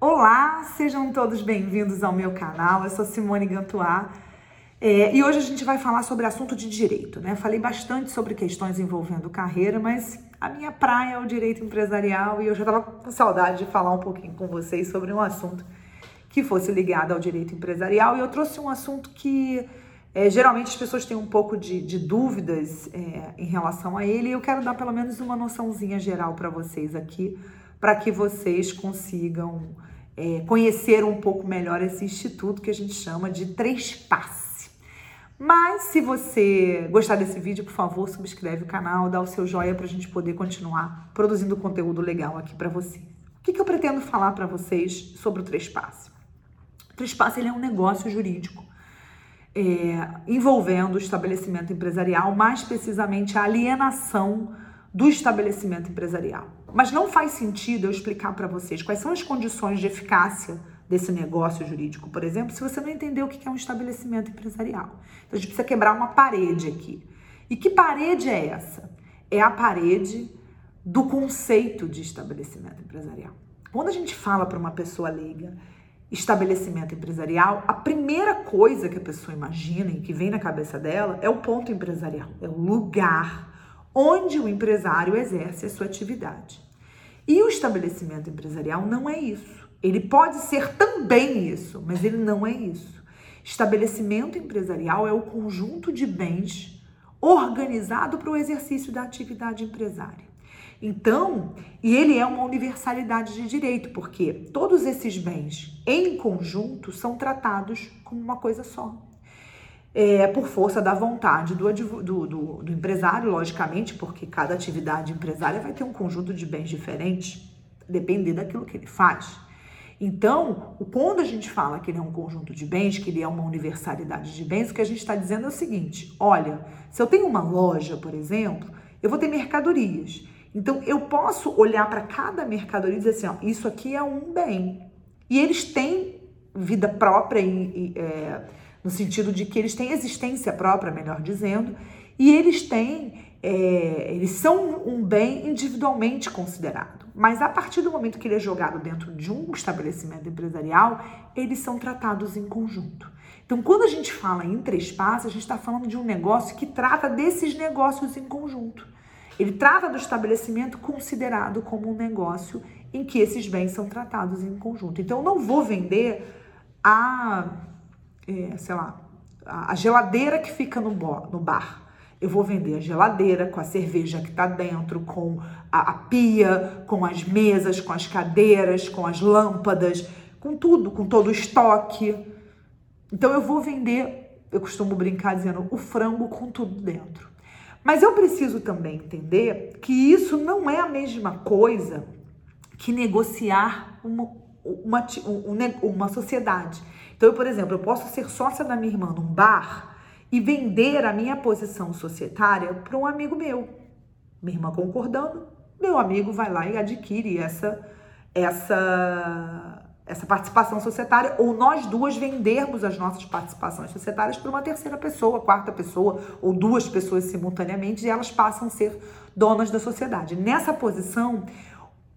Olá, sejam todos bem-vindos ao meu canal. Eu sou Simone Gantuá é, e hoje a gente vai falar sobre assunto de direito, né? Falei bastante sobre questões envolvendo carreira, mas a minha praia é o direito empresarial e eu já estava com saudade de falar um pouquinho com vocês sobre um assunto que fosse ligado ao direito empresarial e eu trouxe um assunto que é, geralmente as pessoas têm um pouco de, de dúvidas é, em relação a ele e eu quero dar pelo menos uma noçãozinha geral para vocês aqui, para que vocês consigam é, conhecer um pouco melhor esse instituto que a gente chama de Três Passe. Mas se você gostar desse vídeo, por favor, subscreve o canal, dá o seu joinha para a gente poder continuar produzindo conteúdo legal aqui para você. O que, que eu pretendo falar para vocês sobre o Três Passe? O Três Passe ele é um negócio jurídico é, envolvendo o estabelecimento empresarial, mais precisamente a alienação do estabelecimento empresarial. Mas não faz sentido eu explicar para vocês quais são as condições de eficácia desse negócio jurídico, por exemplo, se você não entender o que é um estabelecimento empresarial. Então a gente precisa quebrar uma parede aqui. E que parede é essa? É a parede do conceito de estabelecimento empresarial. Quando a gente fala para uma pessoa leiga estabelecimento empresarial, a primeira coisa que a pessoa imagina e que vem na cabeça dela é o ponto empresarial, é o lugar onde o empresário exerce a sua atividade. E o estabelecimento empresarial não é isso. Ele pode ser também isso, mas ele não é isso. Estabelecimento empresarial é o conjunto de bens organizado para o exercício da atividade empresária. Então, e ele é uma universalidade de direito, porque todos esses bens em conjunto são tratados como uma coisa só é, por força da vontade do, do, do, do, empresário, logicamente, porque cada atividade empresária vai ter um conjunto de bens diferentes, depender daquilo que ele faz. Então, quando a gente fala que ele é um conjunto de bens, que ele é uma universalidade de bens, o que a gente está dizendo é o seguinte: olha, se eu tenho uma loja, por exemplo, eu vou ter mercadorias. Então, eu posso olhar para cada mercadoria e dizer assim: ó, isso aqui é um bem. E eles têm vida própria e, e é, no sentido de que eles têm existência própria, melhor dizendo, e eles têm, é, eles são um bem individualmente considerado. Mas a partir do momento que ele é jogado dentro de um estabelecimento empresarial, eles são tratados em conjunto. Então, quando a gente fala em trespasse, a gente está falando de um negócio que trata desses negócios em conjunto. Ele trata do estabelecimento considerado como um negócio em que esses bens são tratados em conjunto. Então, eu não vou vender a é, sei lá, a geladeira que fica no, no bar. Eu vou vender a geladeira com a cerveja que está dentro, com a, a, pia, com as mesas, com as cadeiras, com as lâmpadas, com tudo, com todo o estoque. Então eu vou vender, eu costumo brincar dizendo, o frango com tudo dentro. Mas eu preciso também entender que isso não é a mesma coisa que negociar uma, uma, uma sociedade. Então, eu, por exemplo, eu posso ser sócia da minha irmã num bar e vender a minha posição societária para um amigo meu. Minha irmã concordando, meu amigo vai lá e adquire essa essa essa participação societária ou nós duas vendermos as nossas participações societárias para uma terceira pessoa, quarta pessoa ou duas pessoas simultaneamente e elas passam a ser donas da sociedade. Nessa posição,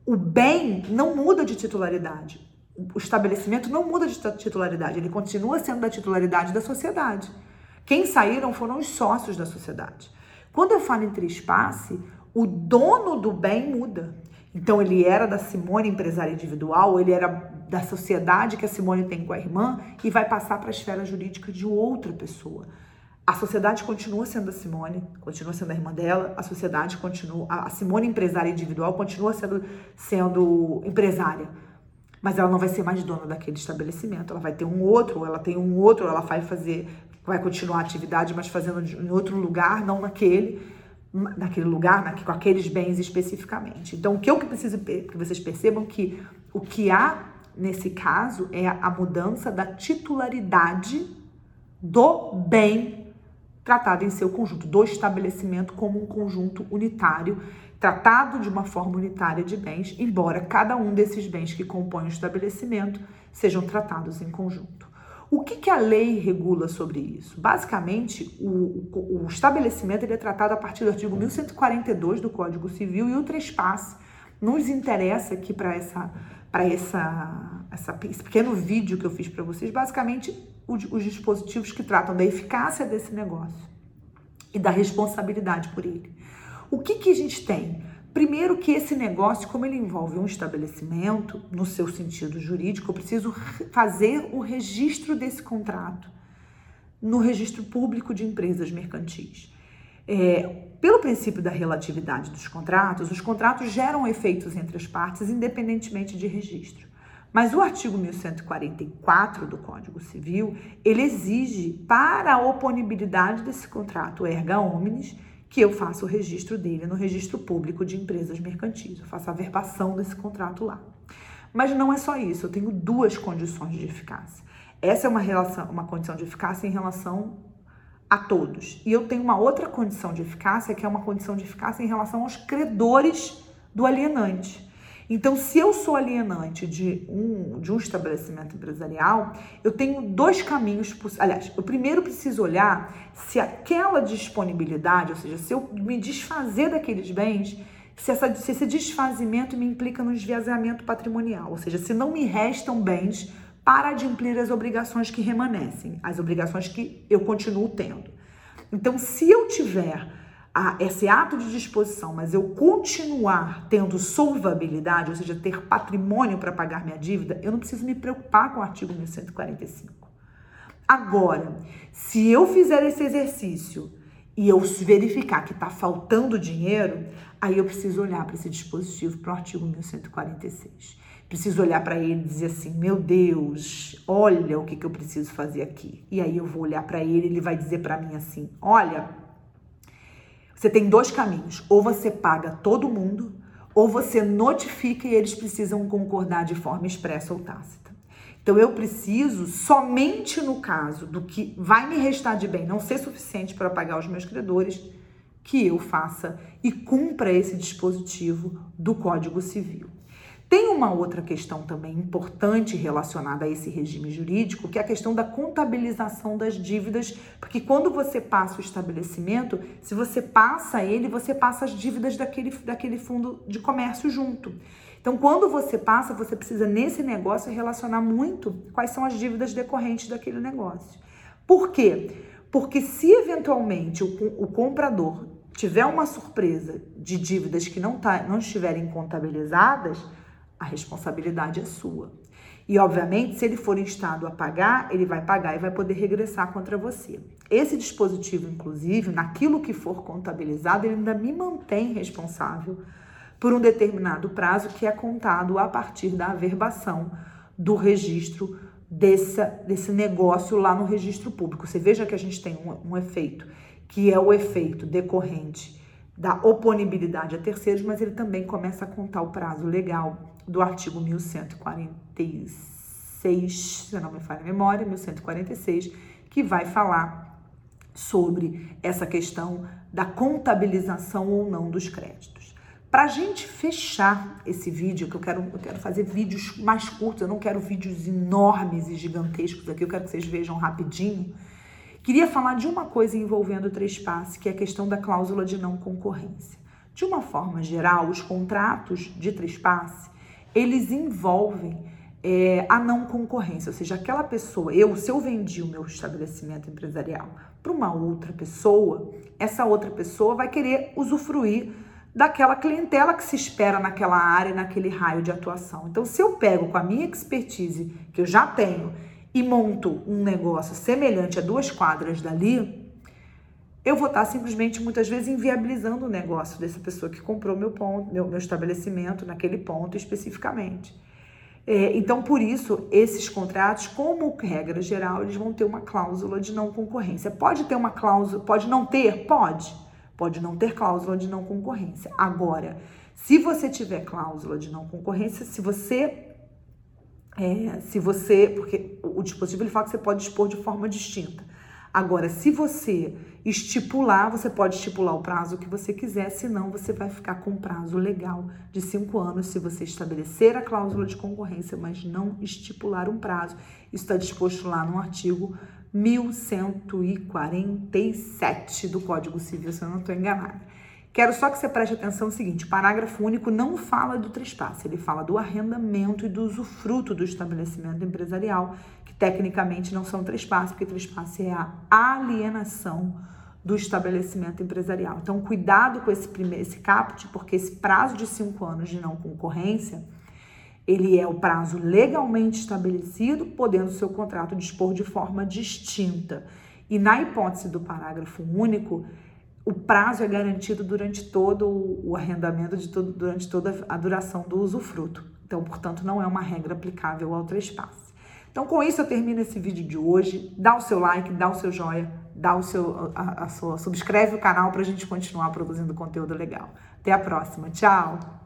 o bem não muda de titularidade o estabelecimento não muda de titularidade, ele continua sendo da titularidade da sociedade. Quem saíram foram os sócios da sociedade. Quando eu falo em trespasse, o dono do bem muda. Então ele era da Simone empresária individual, ele era da sociedade que a Simone tem com a irmã e vai passar para a esfera jurídica de outra pessoa. A sociedade continua sendo a Simone, continua sendo a irmã dela, a sociedade continua, a Simone empresária individual continua sendo, sendo empresária mas ela não vai ser mais dona daquele estabelecimento. Ela vai ter um outro, ela tem um outro, ela vai fazer, vai continuar a atividade, mas fazendo em outro lugar, não naquele, naquele lugar, na, com aqueles bens especificamente. Então, o que eu preciso que vocês percebam que o que há nesse caso é a mudança da titularidade do bem tratado em seu conjunto, do estabelecimento como um conjunto unitário tratado de uma forma unitária de bens, embora cada um desses bens que compõem o estabelecimento sejam tratados em conjunto. O que, que a lei regula sobre isso? Basicamente, o, o estabelecimento ele é tratado a partir do artigo 1142 do Código Civil e o trespasse nos interessa aqui para essa, essa, essa, esse pequeno vídeo que eu fiz para vocês, basicamente os, os dispositivos que tratam da eficácia desse negócio e da responsabilidade por ele. O que, que a gente tem? Primeiro que esse negócio, como ele envolve um estabelecimento, no seu sentido jurídico, eu preciso fazer o registro desse contrato no registro público de empresas mercantis. É, pelo princípio da relatividade dos contratos, os contratos geram efeitos entre as partes, independentemente de registro. Mas o artigo 1144 do Código Civil, ele exige para a oponibilidade desse contrato erga omnes que eu faça o registro dele no registro público de empresas mercantis. Eu faço a verbação desse contrato lá. Mas não é só isso, eu tenho duas condições de eficácia. Essa é uma, relação, uma condição de eficácia em relação a todos. E eu tenho uma outra condição de eficácia, que é uma condição de eficácia em relação aos credores do alienante. Então, se eu sou alienante de um, de um estabelecimento empresarial, eu tenho dois caminhos. Aliás, eu primeiro preciso olhar se aquela disponibilidade, ou seja, se eu me desfazer daqueles bens, se, essa, se esse desfazimento me implica no esvaziamento patrimonial, ou seja, se não me restam bens para adimplir as obrigações que remanescem, as obrigações que eu continuo tendo. Então, se eu tiver a, esse ato de disposição, mas eu continuar tendo solvabilidade, ou seja, ter patrimônio para pagar minha dívida, eu não preciso me preocupar com o artigo 1145. Agora, se eu fizer esse exercício e eu verificar que está faltando dinheiro, aí eu preciso olhar para esse dispositivo, para o artigo 1146. Preciso olhar para ele e dizer assim: meu Deus, olha o que, que eu preciso fazer aqui. E aí eu vou olhar para ele e ele vai dizer para mim assim: olha, você tem dois caminhos. Ou você paga todo mundo, ou você notifica e eles precisam concordar de forma expressa ou tácita. Então eu preciso, somente no caso do que vai me restar de bem não ser suficiente para pagar os meus credores, que eu faça e cumpra esse dispositivo do Código Civil. Tem uma outra questão também importante relacionada a esse regime jurídico, que é a questão da contabilização das dívidas, porque quando você passa o estabelecimento, se você passa ele, você passa as dívidas daquele, daquele fundo de comércio junto. Então, quando você passa, você precisa nesse negócio relacionar muito quais são as dívidas decorrentes daquele negócio. Por quê? Porque se eventualmente o, o comprador tiver uma surpresa de dívidas que não, tá, não estiverem contabilizadas, a responsabilidade é sua. E, obviamente, se ele for instado a pagar, ele vai pagar e vai poder regressar contra você. Esse dispositivo, inclusive, naquilo que for contabilizado, ele ainda me mantém responsável por um determinado prazo que é contado a partir da averbação do registro desse, negócio lá no registro público. Você veja que a gente tem um, um efeito, que é o efeito decorrente da oponibilidade a terceiros, mas ele também começa a contar o prazo legal do artigo 1146, se não me falha a memória, 1146, que vai falar sobre essa questão da contabilização ou não dos créditos. Para a gente fechar esse vídeo, que eu quero, eu quero fazer vídeos mais curtos, eu não quero vídeos enormes e gigantescos aqui, eu quero que vocês vejam rapidinho. Queria falar de uma coisa envolvendo o trespasse, que é a questão da cláusula de não concorrência. De uma forma geral, os contratos de trespasse, eles envolvem é, a não concorrência, ou seja, aquela pessoa, eu, se eu vendi o meu estabelecimento empresarial para uma outra pessoa, essa outra pessoa vai querer usufruir daquela clientela que se espera naquela área, naquele raio de atuação. Então, se eu pego com a minha expertise que eu já tenho e monto um negócio semelhante a duas quadras dali, eu vou estar simplesmente muitas vezes inviabilizando o negócio dessa pessoa que comprou meu ponto, meu, meu estabelecimento naquele ponto especificamente. É, então, por isso, esses contratos, como regra geral, eles vão ter uma cláusula de não concorrência. Pode ter uma cláusula, pode não ter? Pode. Pode não ter cláusula de não concorrência. Agora, se você tiver cláusula de não concorrência, se você. É, se você. Porque o dispositivo ele fala que você pode dispor de forma distinta. Agora, se você estipular, você pode estipular o prazo que você quiser, senão você vai ficar com prazo legal de cinco anos se você estabelecer a cláusula de concorrência, mas não estipular um prazo. Isso está disposto lá no artigo 1147 do Código Civil, se eu não estou enganada. Quero só que você preste atenção no seguinte: parágrafo único não fala do trespasse, ele fala do arrendamento e do usufruto do estabelecimento empresarial, que tecnicamente não são trespasse, porque trespasse é a alienação do estabelecimento empresarial. Então, cuidado com esse primeiro esse caput, porque esse prazo de cinco anos de não concorrência ele é o prazo legalmente estabelecido, podendo seu contrato dispor de forma distinta. E na hipótese do parágrafo único, o prazo é garantido durante todo o arrendamento, de todo, durante toda a duração do usufruto. Então, portanto, não é uma regra aplicável ao trespasse. Então, com isso, eu termino esse vídeo de hoje. Dá o seu like, dá o seu joia, dá o seu, a, a sua, subscreve o canal para a gente continuar produzindo conteúdo legal. Até a próxima. Tchau!